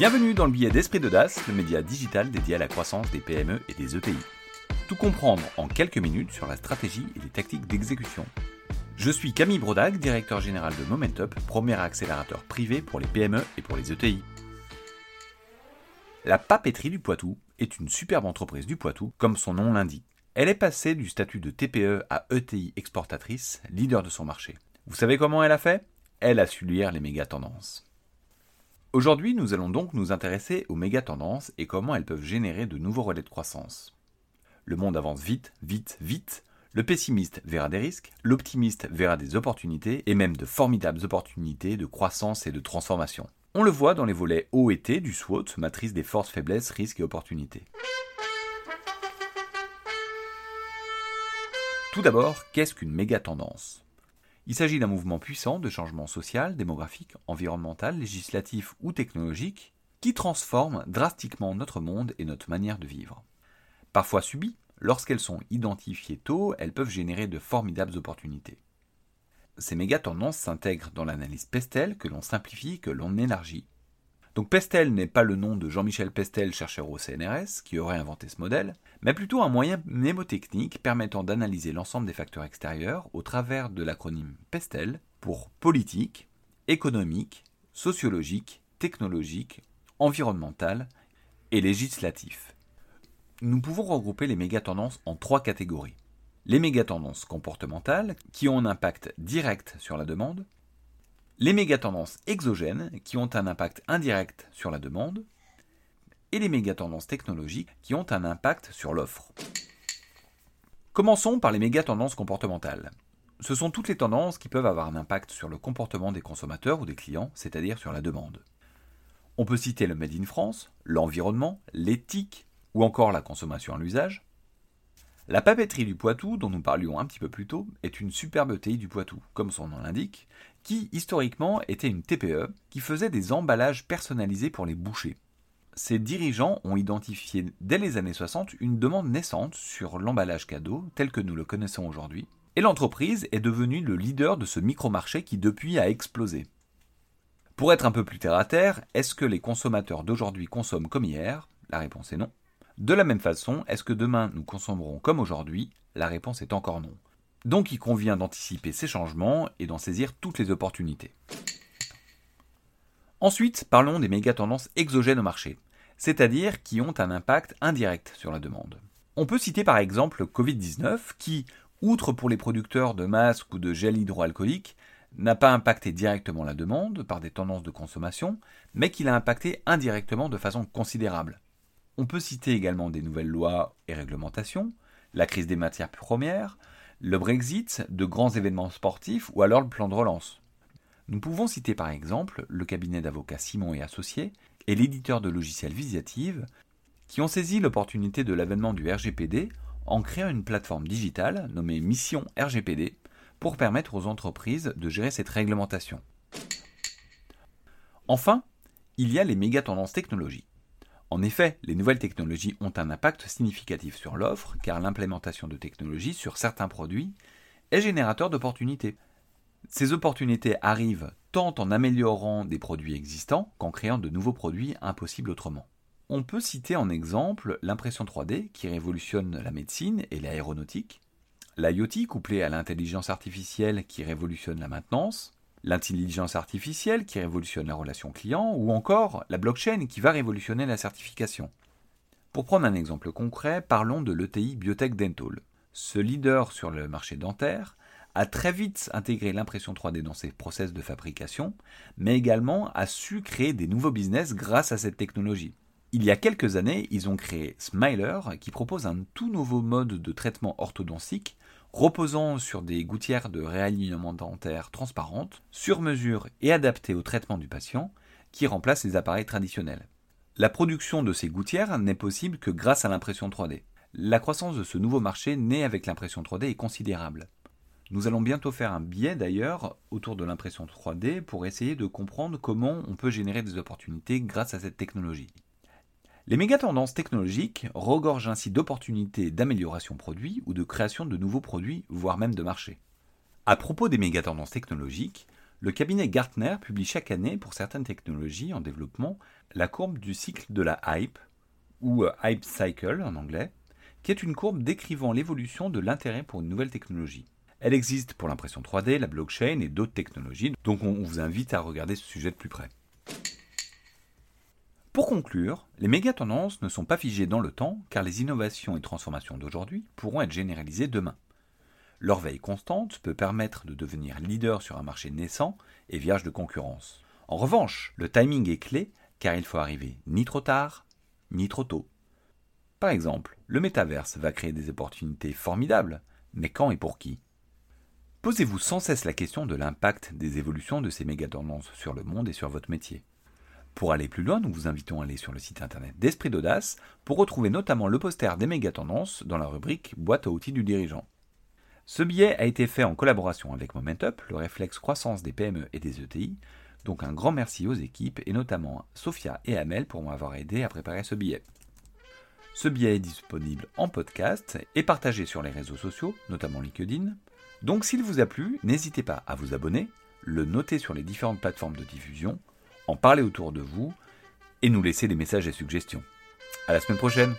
Bienvenue dans le billet d'Esprit d'Audace, le média digital dédié à la croissance des PME et des ETI. Tout comprendre en quelques minutes sur la stratégie et les tactiques d'exécution. Je suis Camille Brodag, directeur général de Momentup, premier accélérateur privé pour les PME et pour les ETI. La papeterie du Poitou est une superbe entreprise du Poitou, comme son nom l'indique. Elle est passée du statut de TPE à ETI exportatrice, leader de son marché. Vous savez comment elle a fait? Elle a su lire les méga tendances. Aujourd'hui, nous allons donc nous intéresser aux méga tendances et comment elles peuvent générer de nouveaux relais de croissance. Le monde avance vite, vite, vite. Le pessimiste verra des risques, l'optimiste verra des opportunités et même de formidables opportunités de croissance et de transformation. On le voit dans les volets O et T du SWOT, matrice des forces, faiblesses, risques et opportunités. Tout d'abord, qu'est-ce qu'une méga tendance Il s'agit d'un mouvement puissant de changement social, démographique, environnemental, législatif ou technologique qui transforme drastiquement notre monde et notre manière de vivre. Parfois subies, lorsqu'elles sont identifiées tôt, elles peuvent générer de formidables opportunités. Ces méga tendances s'intègrent dans l'analyse Pestel que l'on simplifie, que l'on élargit. Donc Pestel n'est pas le nom de Jean-Michel Pestel, chercheur au CNRS, qui aurait inventé ce modèle, mais plutôt un moyen mnémotechnique permettant d'analyser l'ensemble des facteurs extérieurs au travers de l'acronyme PESTEL pour politique, économique, sociologique, technologique, environnemental et législatif. Nous pouvons regrouper les méga-tendances en trois catégories. Les méga-tendances comportementales, qui ont un impact direct sur la demande, les méga-tendances exogènes, qui ont un impact indirect sur la demande, et les méga-tendances technologiques qui ont un impact sur l'offre. Commençons par les méga-tendances comportementales. Ce sont toutes les tendances qui peuvent avoir un impact sur le comportement des consommateurs ou des clients, c'est-à-dire sur la demande. On peut citer le Made in France, l'environnement, l'éthique ou encore la consommation à l'usage. La papeterie du Poitou, dont nous parlions un petit peu plus tôt, est une superbe ETI du Poitou, comme son nom l'indique, qui historiquement était une TPE qui faisait des emballages personnalisés pour les bouchers ces dirigeants ont identifié dès les années 60 une demande naissante sur l'emballage cadeau tel que nous le connaissons aujourd'hui, et l'entreprise est devenue le leader de ce micro-marché qui depuis a explosé. Pour être un peu plus terre à terre, est-ce que les consommateurs d'aujourd'hui consomment comme hier? La réponse est non. De la même façon, est-ce que demain nous consommerons comme aujourd'hui? La réponse est encore non. Donc il convient d'anticiper ces changements et d'en saisir toutes les opportunités. Ensuite, parlons des méga tendances exogènes au marché, c'est-à-dire qui ont un impact indirect sur la demande. On peut citer par exemple Covid-19 qui, outre pour les producteurs de masques ou de gel hydroalcoolique, n'a pas impacté directement la demande par des tendances de consommation, mais qui l'a impacté indirectement de façon considérable. On peut citer également des nouvelles lois et réglementations, la crise des matières premières, le Brexit, de grands événements sportifs ou alors le plan de relance. Nous pouvons citer par exemple le cabinet d'avocats Simon et Associés et l'éditeur de logiciels Visiative qui ont saisi l'opportunité de l'avènement du RGPD en créant une plateforme digitale nommée Mission RGPD pour permettre aux entreprises de gérer cette réglementation. Enfin, il y a les méga tendances technologiques. En effet, les nouvelles technologies ont un impact significatif sur l'offre car l'implémentation de technologies sur certains produits est générateur d'opportunités. Ces opportunités arrivent tant en améliorant des produits existants qu'en créant de nouveaux produits impossibles autrement. On peut citer en exemple l'impression 3D qui révolutionne la médecine et l'aéronautique, l'IoT couplé à l'intelligence artificielle qui révolutionne la maintenance, l'intelligence artificielle qui révolutionne la relation client, ou encore la blockchain qui va révolutionner la certification. Pour prendre un exemple concret, parlons de l'ETI Biotech Dental. Ce leader sur le marché dentaire a très vite intégré l'impression 3D dans ses process de fabrication, mais également a su créer des nouveaux business grâce à cette technologie. Il y a quelques années, ils ont créé Smiler, qui propose un tout nouveau mode de traitement orthodontique reposant sur des gouttières de réalignement dentaire transparentes, sur mesure et adaptées au traitement du patient, qui remplacent les appareils traditionnels. La production de ces gouttières n'est possible que grâce à l'impression 3D. La croissance de ce nouveau marché né avec l'impression 3D est considérable. Nous allons bientôt faire un biais d'ailleurs autour de l'impression 3D pour essayer de comprendre comment on peut générer des opportunités grâce à cette technologie. Les méga-tendances technologiques regorgent ainsi d'opportunités d'amélioration produit ou de création de nouveaux produits, voire même de marché. À propos des méga-tendances technologiques, Le cabinet Gartner publie chaque année pour certaines technologies en développement la courbe du cycle de la hype, ou euh, hype cycle en anglais, qui est une courbe décrivant l'évolution de l'intérêt pour une nouvelle technologie. Elle existe pour l'impression 3D, la blockchain et d'autres technologies, donc on vous invite à regarder ce sujet de plus près. Pour conclure, les méga-tendances ne sont pas figées dans le temps car les innovations et transformations d'aujourd'hui pourront être généralisées demain. Leur veille constante peut permettre de devenir leader sur un marché naissant et vierge de concurrence. En revanche, le timing est clé car il faut arriver ni trop tard, ni trop tôt. Par exemple, le métaverse va créer des opportunités formidables, mais quand et pour qui? Posez-vous sans cesse la question de l'impact des évolutions de ces méga-tendances sur le monde et sur votre métier. Pour aller plus loin, nous vous invitons à aller sur le site internet d'Esprit d'Audace pour retrouver notamment le poster des méga tendances dans la rubrique Boîte à outils du dirigeant. Ce billet a été fait en collaboration avec Momentup, le réflexe croissance des PME et des ETI, donc un grand merci aux équipes et notamment Sophia et Amel pour m'avoir aidé à préparer ce billet. Ce billet est disponible en podcast et partagé sur les réseaux sociaux, notamment LinkedIn. Donc s'il vous a plu, n'hésitez pas à vous abonner, le noter sur les différentes plateformes de diffusion en parler autour de vous et nous laisser des messages et suggestions. À la semaine prochaine!